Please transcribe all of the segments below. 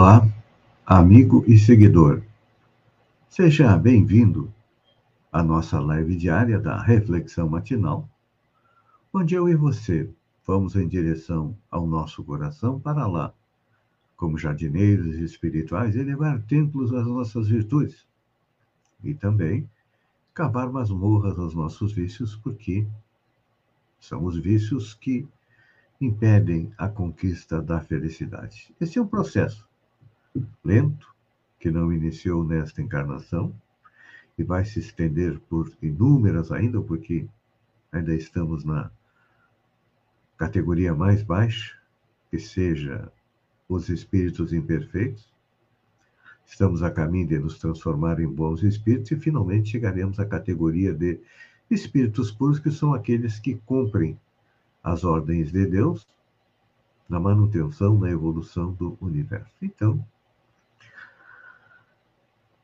Olá, amigo e seguidor. Seja bem-vindo à nossa live diária da Reflexão Matinal, onde eu e você vamos em direção ao nosso coração para lá, como jardineiros espirituais, elevar templos às nossas virtudes e também cavar masmorras aos nossos vícios, porque são os vícios que impedem a conquista da felicidade. Esse é um processo lento, que não iniciou nesta encarnação e vai se estender por inúmeras ainda, porque ainda estamos na categoria mais baixa, que seja os espíritos imperfeitos. Estamos a caminho de nos transformar em bons espíritos e finalmente chegaremos à categoria de espíritos puros, que são aqueles que cumprem as ordens de Deus na manutenção, na evolução do universo. Então,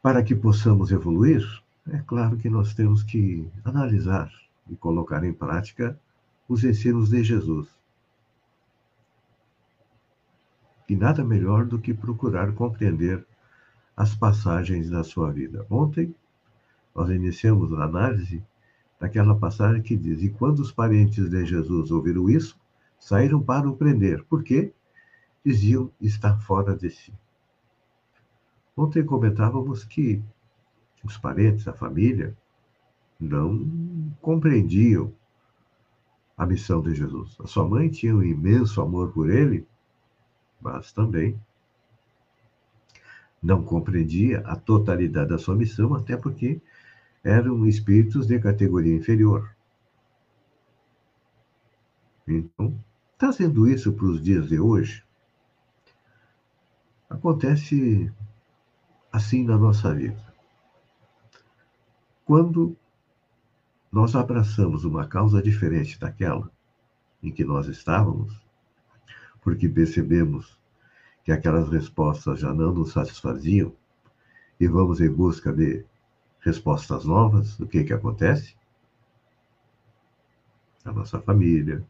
para que possamos evoluir, é claro que nós temos que analisar e colocar em prática os ensinos de Jesus. E nada melhor do que procurar compreender as passagens da sua vida. Ontem, nós iniciamos a análise daquela passagem que diz: E quando os parentes de Jesus ouviram isso, saíram para o prender. Por quê? Diziam estar fora de si. Ontem comentávamos que os parentes, a família, não compreendiam a missão de Jesus. A sua mãe tinha um imenso amor por ele, mas também não compreendia a totalidade da sua missão, até porque eram espíritos de categoria inferior. Então, trazendo isso para os dias de hoje, acontece assim na nossa vida. Quando nós abraçamos uma causa diferente daquela em que nós estávamos, porque percebemos que aquelas respostas já não nos satisfaziam e vamos em busca de respostas novas, o que que acontece? A nossa família,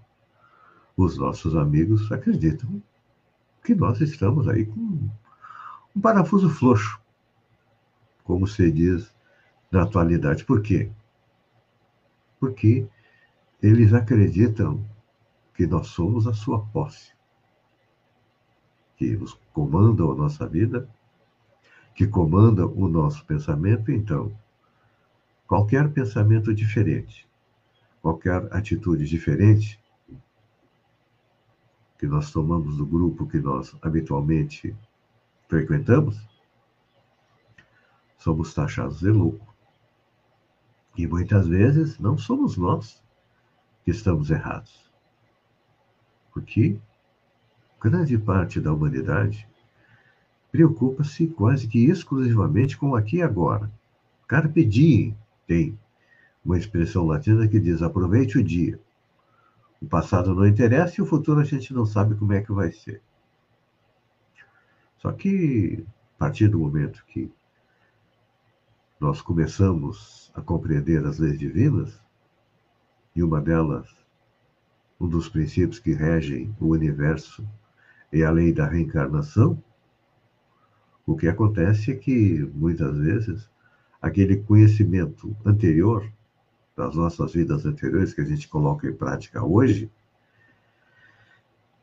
os nossos amigos acreditam que nós estamos aí com um parafuso frouxo como se diz na atualidade. Por quê? Porque eles acreditam que nós somos a sua posse, que nos comandam a nossa vida, que comandam o nosso pensamento. Então, qualquer pensamento diferente, qualquer atitude diferente que nós tomamos do grupo que nós habitualmente frequentamos, somos taxados de louco. E muitas vezes não somos nós que estamos errados. Porque grande parte da humanidade preocupa-se quase que exclusivamente com aqui e agora. Carpe diem tem uma expressão latina que diz aproveite o dia. O passado não interessa e o futuro a gente não sabe como é que vai ser. Só que, a partir do momento que nós começamos a compreender as leis divinas, e uma delas, um dos princípios que regem o universo, é a lei da reencarnação, o que acontece é que, muitas vezes, aquele conhecimento anterior, das nossas vidas anteriores, que a gente coloca em prática hoje,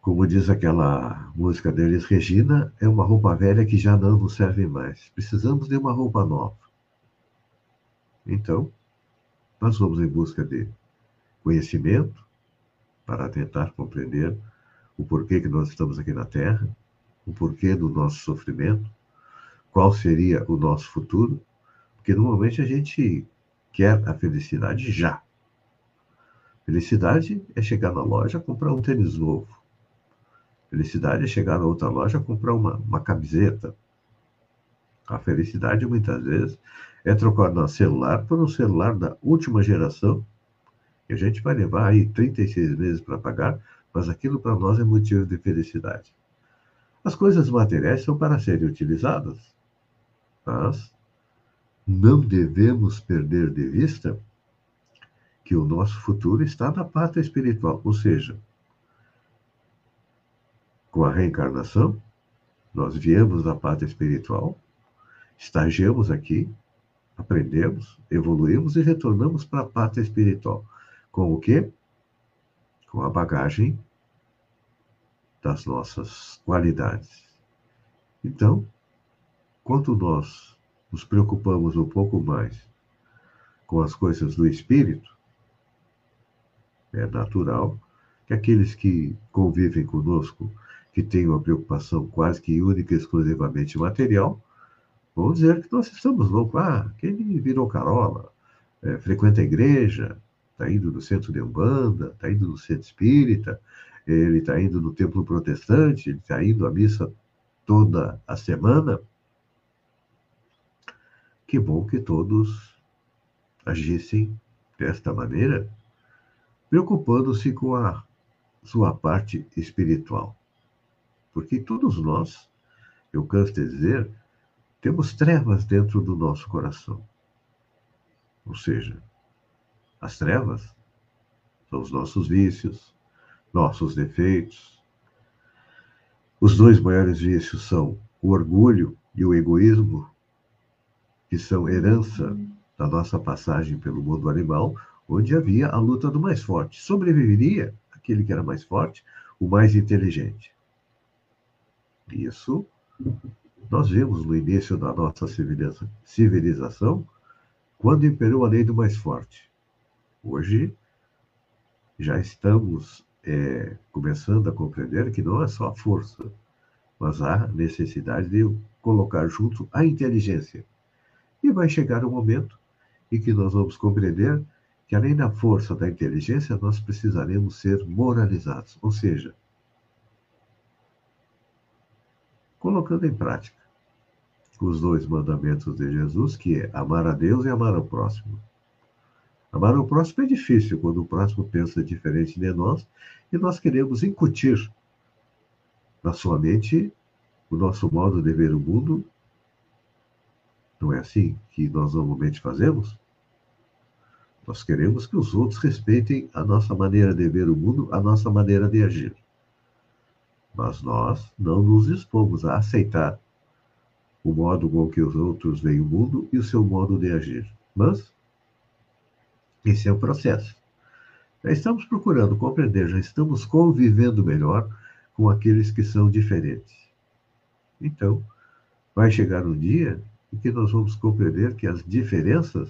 como diz aquela música deles, Regina, é uma roupa velha que já não nos serve mais. Precisamos de uma roupa nova. Então, nós vamos em busca de conhecimento para tentar compreender o porquê que nós estamos aqui na Terra, o porquê do nosso sofrimento, qual seria o nosso futuro, porque normalmente a gente quer a felicidade já. Felicidade é chegar na loja comprar um tênis novo. Felicidade é chegar na outra loja comprar uma, uma camiseta. A felicidade, muitas vezes, é trocar nosso celular por um celular da última geração, que a gente vai levar aí 36 meses para pagar, mas aquilo para nós é motivo de felicidade. As coisas materiais são para serem utilizadas, mas não devemos perder de vista que o nosso futuro está na pátria espiritual, ou seja, com a reencarnação, nós viemos da pátria espiritual, estagiamos aqui, aprendemos, evoluímos e retornamos para a pátria espiritual. Com o quê? Com a bagagem das nossas qualidades. Então, quanto nós nos preocupamos um pouco mais com as coisas do espírito, é natural que aqueles que convivem conosco, que têm uma preocupação quase que única e exclusivamente material, vão dizer que nós estamos loucos. Ah, quem virou carola, é, frequenta a igreja, está indo no centro de Umbanda, está indo no centro espírita, ele está indo no templo protestante, ele está indo à missa toda a semana. Que bom que todos agissem desta maneira, preocupando-se com a sua parte espiritual. Porque todos nós, eu canso de dizer, temos trevas dentro do nosso coração. Ou seja, as trevas são os nossos vícios, nossos defeitos. Os dois maiores vícios são o orgulho e o egoísmo, que são herança da nossa passagem pelo mundo animal, onde havia a luta do mais forte. Sobreviveria aquele que era mais forte, o mais inteligente. Isso nós vimos no início da nossa civilização, quando imperou a lei do mais forte. Hoje, já estamos é, começando a compreender que não é só a força, mas há necessidade de colocar junto a inteligência. E vai chegar um momento em que nós vamos compreender que, além da força da inteligência, nós precisaremos ser moralizados, ou seja, colocando em prática os dois mandamentos de Jesus, que é amar a Deus e amar ao próximo. Amar ao próximo é difícil quando o próximo pensa diferente de nós e nós queremos incutir na sua mente o nosso modo de ver o mundo. Não é assim que nós normalmente fazemos? Nós queremos que os outros respeitem a nossa maneira de ver o mundo, a nossa maneira de agir. Mas nós não nos dispomos a aceitar o modo com que os outros veem o mundo e o seu modo de agir. Mas esse é o processo. Já estamos procurando compreender, já estamos convivendo melhor com aqueles que são diferentes. Então, vai chegar um dia em que nós vamos compreender que as diferenças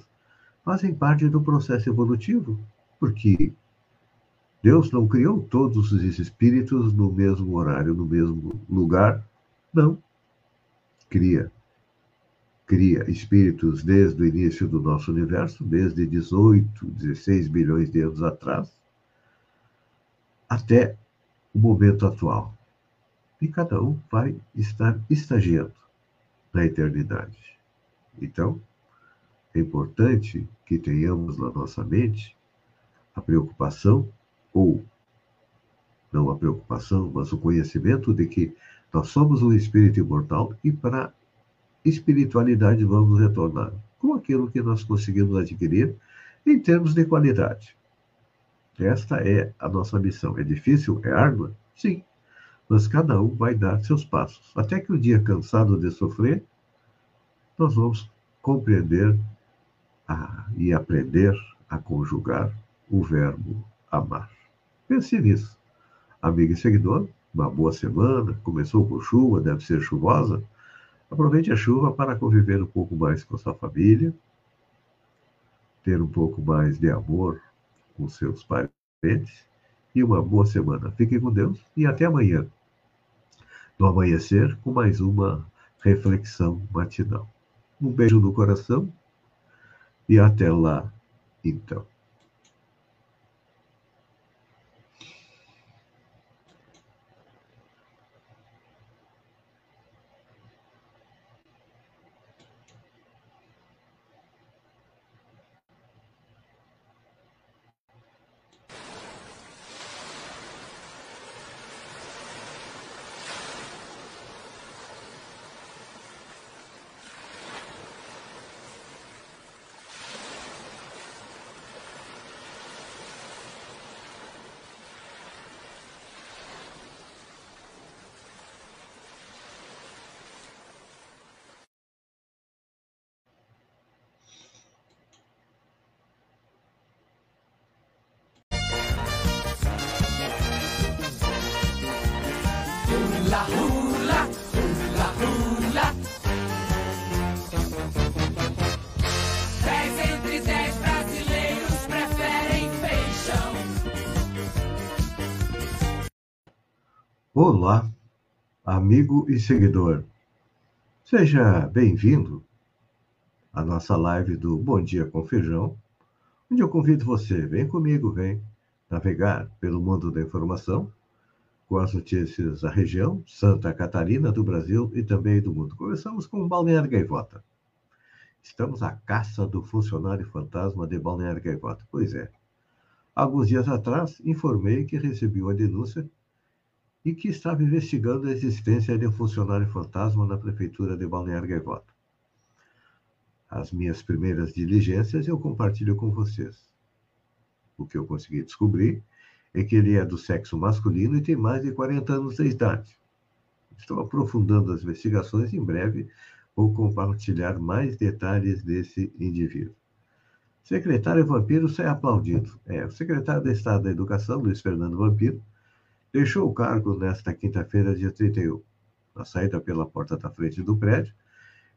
fazem parte do processo evolutivo, porque Deus não criou todos os espíritos no mesmo horário, no mesmo lugar. Não cria cria espíritos desde o início do nosso universo, desde 18, 16 bilhões de anos atrás, até o momento atual. E cada um vai estar estagiando na eternidade. Então, é importante que tenhamos na nossa mente a preocupação, ou não a preocupação, mas o conhecimento de que nós somos um espírito imortal e para espiritualidade vamos retornar com aquilo que nós conseguimos adquirir em termos de qualidade. Esta é a nossa missão. É difícil? É árdua? Sim. Mas cada um vai dar seus passos. Até que um dia, cansado de sofrer, nós vamos compreender a, e aprender a conjugar o verbo amar. Pense nisso. Amigo e seguidor, uma boa semana, começou com chuva, deve ser chuvosa. Aproveite a chuva para conviver um pouco mais com sua família, ter um pouco mais de amor com seus parentes e uma boa semana. Fiquem com Deus e até amanhã, no amanhecer, com mais uma reflexão matinal. Um beijo no coração e até lá, então. Olá, amigo e seguidor. Seja bem-vindo à nossa live do Bom Dia com Feijão, onde eu convido você, vem comigo, vem navegar pelo mundo da informação com as notícias da região, Santa Catarina, do Brasil e também do mundo. Começamos com Balneário Gaivota. Estamos à caça do funcionário fantasma de Balneário Gaivota. Pois é. Alguns dias atrás, informei que recebi uma denúncia e que estava investigando a existência de um funcionário fantasma na prefeitura de Balneário Gaivota. As minhas primeiras diligências eu compartilho com vocês. O que eu consegui descobrir é que ele é do sexo masculino e tem mais de 40 anos de idade. Estou aprofundando as investigações e em breve vou compartilhar mais detalhes desse indivíduo. Secretário Vampiro sai aplaudido. É, o secretário de Estado da Educação, Luiz Fernando Vampiro, deixou o cargo nesta quinta-feira, dia 31. Na saída pela porta da frente do prédio,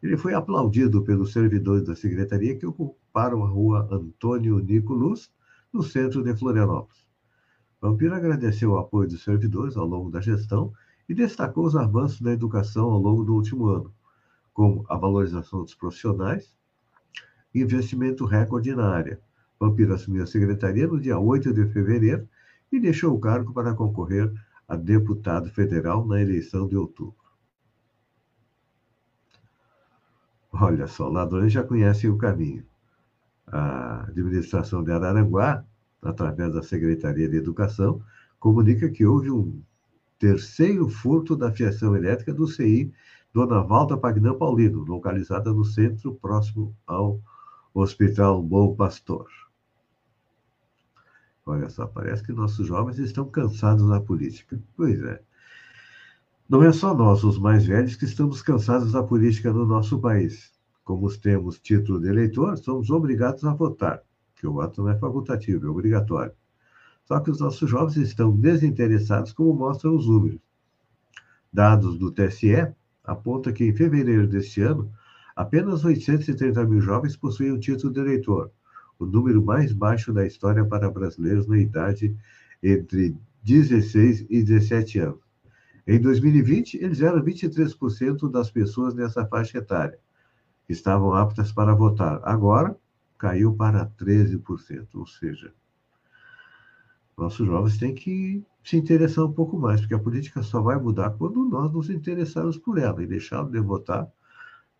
ele foi aplaudido pelos servidores da secretaria que ocuparam a rua Antônio Nico Luz, no centro de Florianópolis. Vampiro agradeceu o apoio dos servidores ao longo da gestão e destacou os avanços da educação ao longo do último ano, como a valorização dos profissionais e investimento recorde na área. Vampiro assumiu a secretaria no dia 8 de fevereiro e deixou o cargo para concorrer a deputado federal na eleição de outubro. Olha só, ladrões já conhecem o caminho. A administração de Araranguá, através da Secretaria de Educação, comunica que houve um terceiro furto da fiação elétrica do CI Dona Valda Pagnã Paulino, localizada no centro próximo ao Hospital Bom Pastor. Olha só, parece que nossos jovens estão cansados da política. Pois é. Não é só nós, os mais velhos, que estamos cansados da política no nosso país. Como temos título de eleitor, somos obrigados a votar, que o voto não é facultativo, é obrigatório. Só que os nossos jovens estão desinteressados, como mostram os números. Dados do TSE apontam que em fevereiro deste ano, apenas 830 mil jovens possuíam título de eleitor, o número mais baixo da história para brasileiros na idade entre 16 e 17 anos. Em 2020, eles eram 23% das pessoas nessa faixa etária que estavam aptas para votar. Agora, caiu para 13%, ou seja, nossos jovens têm que se interessar um pouco mais, porque a política só vai mudar quando nós nos interessarmos por ela e deixarmos de votar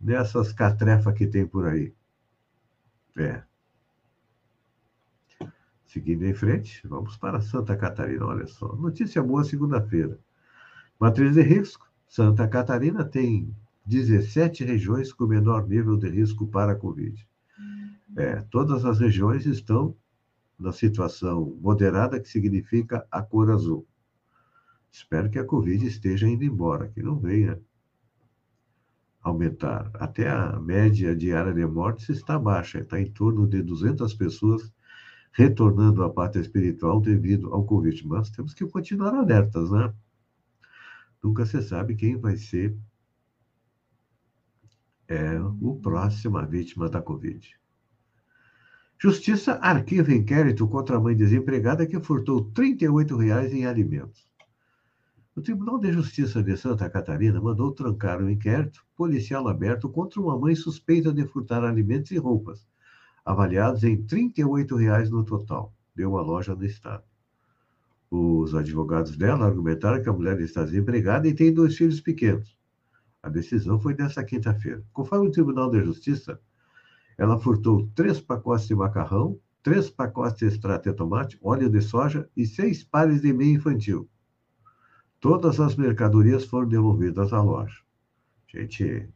nessas catrefas que tem por aí. É. Seguindo em frente, vamos para Santa Catarina. Olha só, notícia boa segunda-feira. Matriz de risco: Santa Catarina tem 17 regiões com menor nível de risco para a Covid. É, todas as regiões estão na situação moderada, que significa a cor azul. Espero que a Covid esteja indo embora, que não venha aumentar. Até a média diária de mortes está baixa, está em torno de 200 pessoas retornando à pátria espiritual devido ao Covid. Mas temos que continuar alertas, né? Nunca se sabe quem vai ser é, o próximo vítima da Covid. Justiça arquiva inquérito contra a mãe desempregada que furtou 38 reais em alimentos. O Tribunal de Justiça de Santa Catarina mandou trancar o um inquérito policial aberto contra uma mãe suspeita de furtar alimentos e roupas, avaliados em 38 reais no total, de uma loja do Estado. Os advogados dela argumentaram que a mulher está desempregada e tem dois filhos pequenos. A decisão foi nesta quinta-feira. Conforme o Tribunal de Justiça, ela furtou três pacotes de macarrão, três pacotes de extrato de tomate, óleo de soja e seis pares de meia infantil. Todas as mercadorias foram devolvidas à loja. Gente,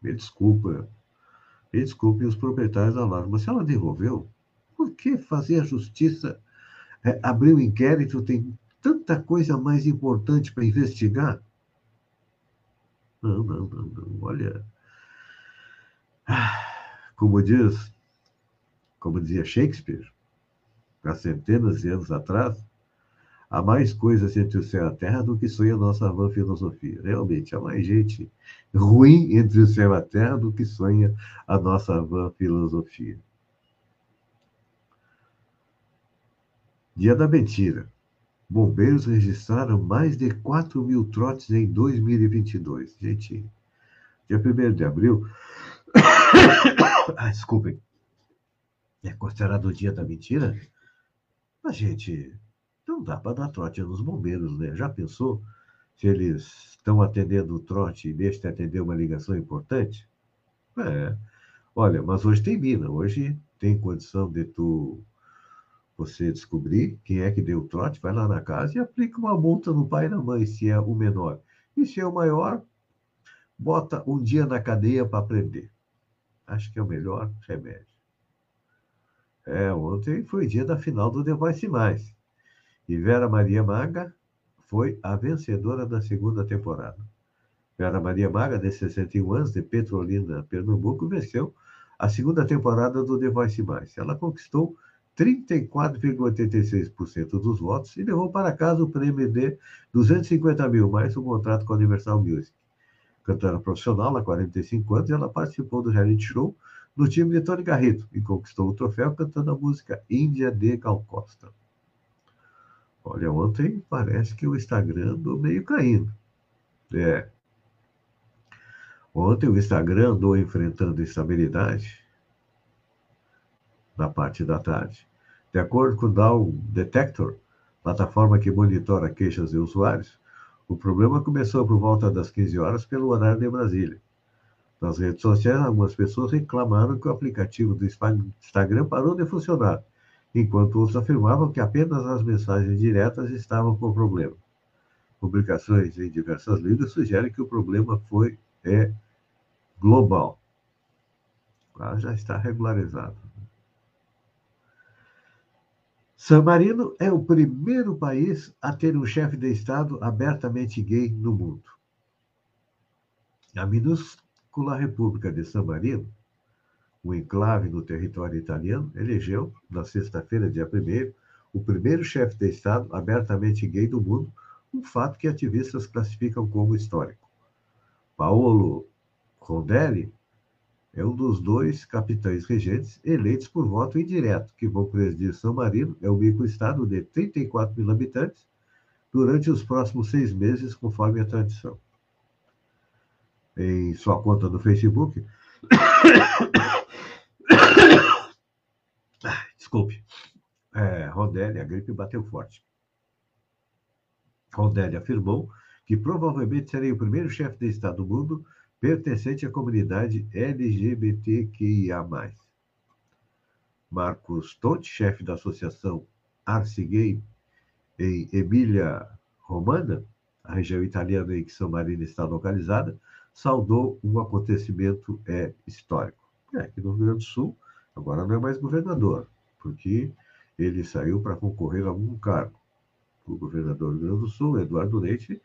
me desculpa, me desculpe os proprietários da loja, mas se ela devolveu, por que fazer a justiça é, abrir um inquérito? Tem tanta coisa mais importante para investigar. Não, não, não, não. Olha. Como diz, como dizia Shakespeare, há centenas de anos atrás, há mais coisas entre o céu e a terra do que sonha a nossa vã filosofia. Realmente, há mais gente ruim entre o céu e a terra do que sonha a nossa vã filosofia. Dia da mentira. Bombeiros registraram mais de 4 mil trotes em 2022. Gente, dia 1 de abril. ah, desculpem. É considerado o dia da mentira? A gente não dá para dar trote nos bombeiros, né? Já pensou se eles estão atendendo o trote e deixam de atender uma ligação importante? É. Olha, mas hoje tem mina, hoje tem condição de tu você descobrir quem é que deu o trote, vai lá na casa e aplica uma multa no pai e na mãe, se é o menor. E se é o maior, bota um dia na cadeia para aprender. Acho que é o melhor remédio. É, ontem foi dia da final do Voice Mais. E Vera Maria Maga foi a vencedora da segunda temporada. Vera Maria Maga, de 61 anos, de Petrolina, Pernambuco, venceu a segunda temporada do The Voice Mais. Ela conquistou 34,86% dos votos e levou para casa o prêmio de 250 mil, mais um contrato com a Universal Music. Cantora profissional há 45 anos, ela participou do reality show no time de Tony Garrido e conquistou o troféu cantando a música Índia de Gal Costa. Olha, ontem parece que o Instagram andou meio caindo. É. Ontem o Instagram andou enfrentando instabilidade na parte da tarde. De acordo com o Dow Detector, plataforma que monitora queixas de usuários, o problema começou por volta das 15 horas pelo horário de Brasília. Nas redes sociais, algumas pessoas reclamaram que o aplicativo do Instagram parou de funcionar, enquanto outros afirmavam que apenas as mensagens diretas estavam com problema. Publicações em diversas línguas sugerem que o problema foi é, global. Ah, já está regularizado. San Marino é o primeiro país a ter um chefe de Estado abertamente gay no mundo. A minúscula República de San Marino, um enclave no território italiano, elegeu, na sexta-feira, dia 1 o primeiro chefe de Estado abertamente gay do mundo, um fato que ativistas classificam como histórico. Paolo Rondelli é um dos dois capitães regentes eleitos por voto indireto, que vão presidir São Marino, é um microestado de 34 mil habitantes, durante os próximos seis meses, conforme a tradição. Em sua conta no Facebook. Desculpe. É, Rondelli, a gripe bateu forte. Rondelli afirmou que provavelmente serei o primeiro chefe de Estado do mundo pertencente à comunidade LGBTQIA+. Marcos Tonti, chefe da associação Arce Gay em Emília Romana, a região italiana em que São Marino está localizada, saudou um acontecimento é, histórico. É, aqui no Rio Grande do Sul, agora não é mais governador, porque ele saiu para concorrer a algum cargo. O governador do Rio Grande do Sul, Eduardo Leite,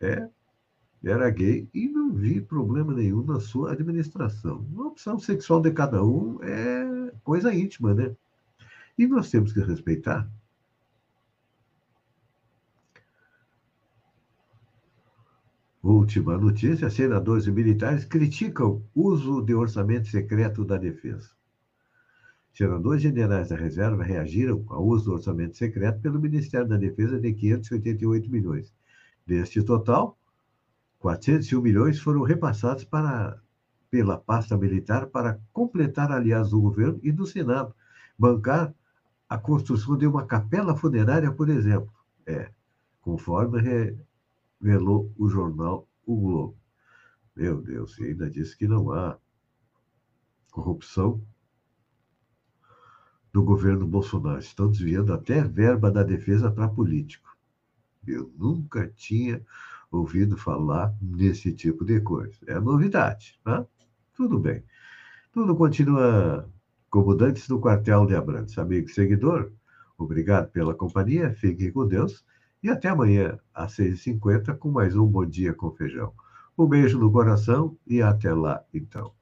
é era gay e não vi problema nenhum na sua administração. A opção sexual de cada um é coisa íntima, né? E nós temos que respeitar. Última notícia: senadores e militares criticam uso de orçamento secreto da defesa. Senadores generais da reserva reagiram ao uso do orçamento secreto pelo Ministério da Defesa de 588 milhões. Deste total, 401 milhões foram repassados para, pela pasta militar para completar aliás do governo e do Senado, bancar a construção de uma capela funerária, por exemplo. É, conforme revelou o jornal O Globo. Meu Deus, ainda disse que não há corrupção do governo Bolsonaro. Estão desviando até verba da defesa para político. Eu nunca tinha ouvido falar nesse tipo de coisa. É novidade, tá? Tudo bem. Tudo continua como antes no quartel de Abrantes. Amigo seguidor, obrigado pela companhia, fiquem com Deus e até amanhã, às 6h50, com mais um Bom Dia com Feijão. Um beijo no coração e até lá, então.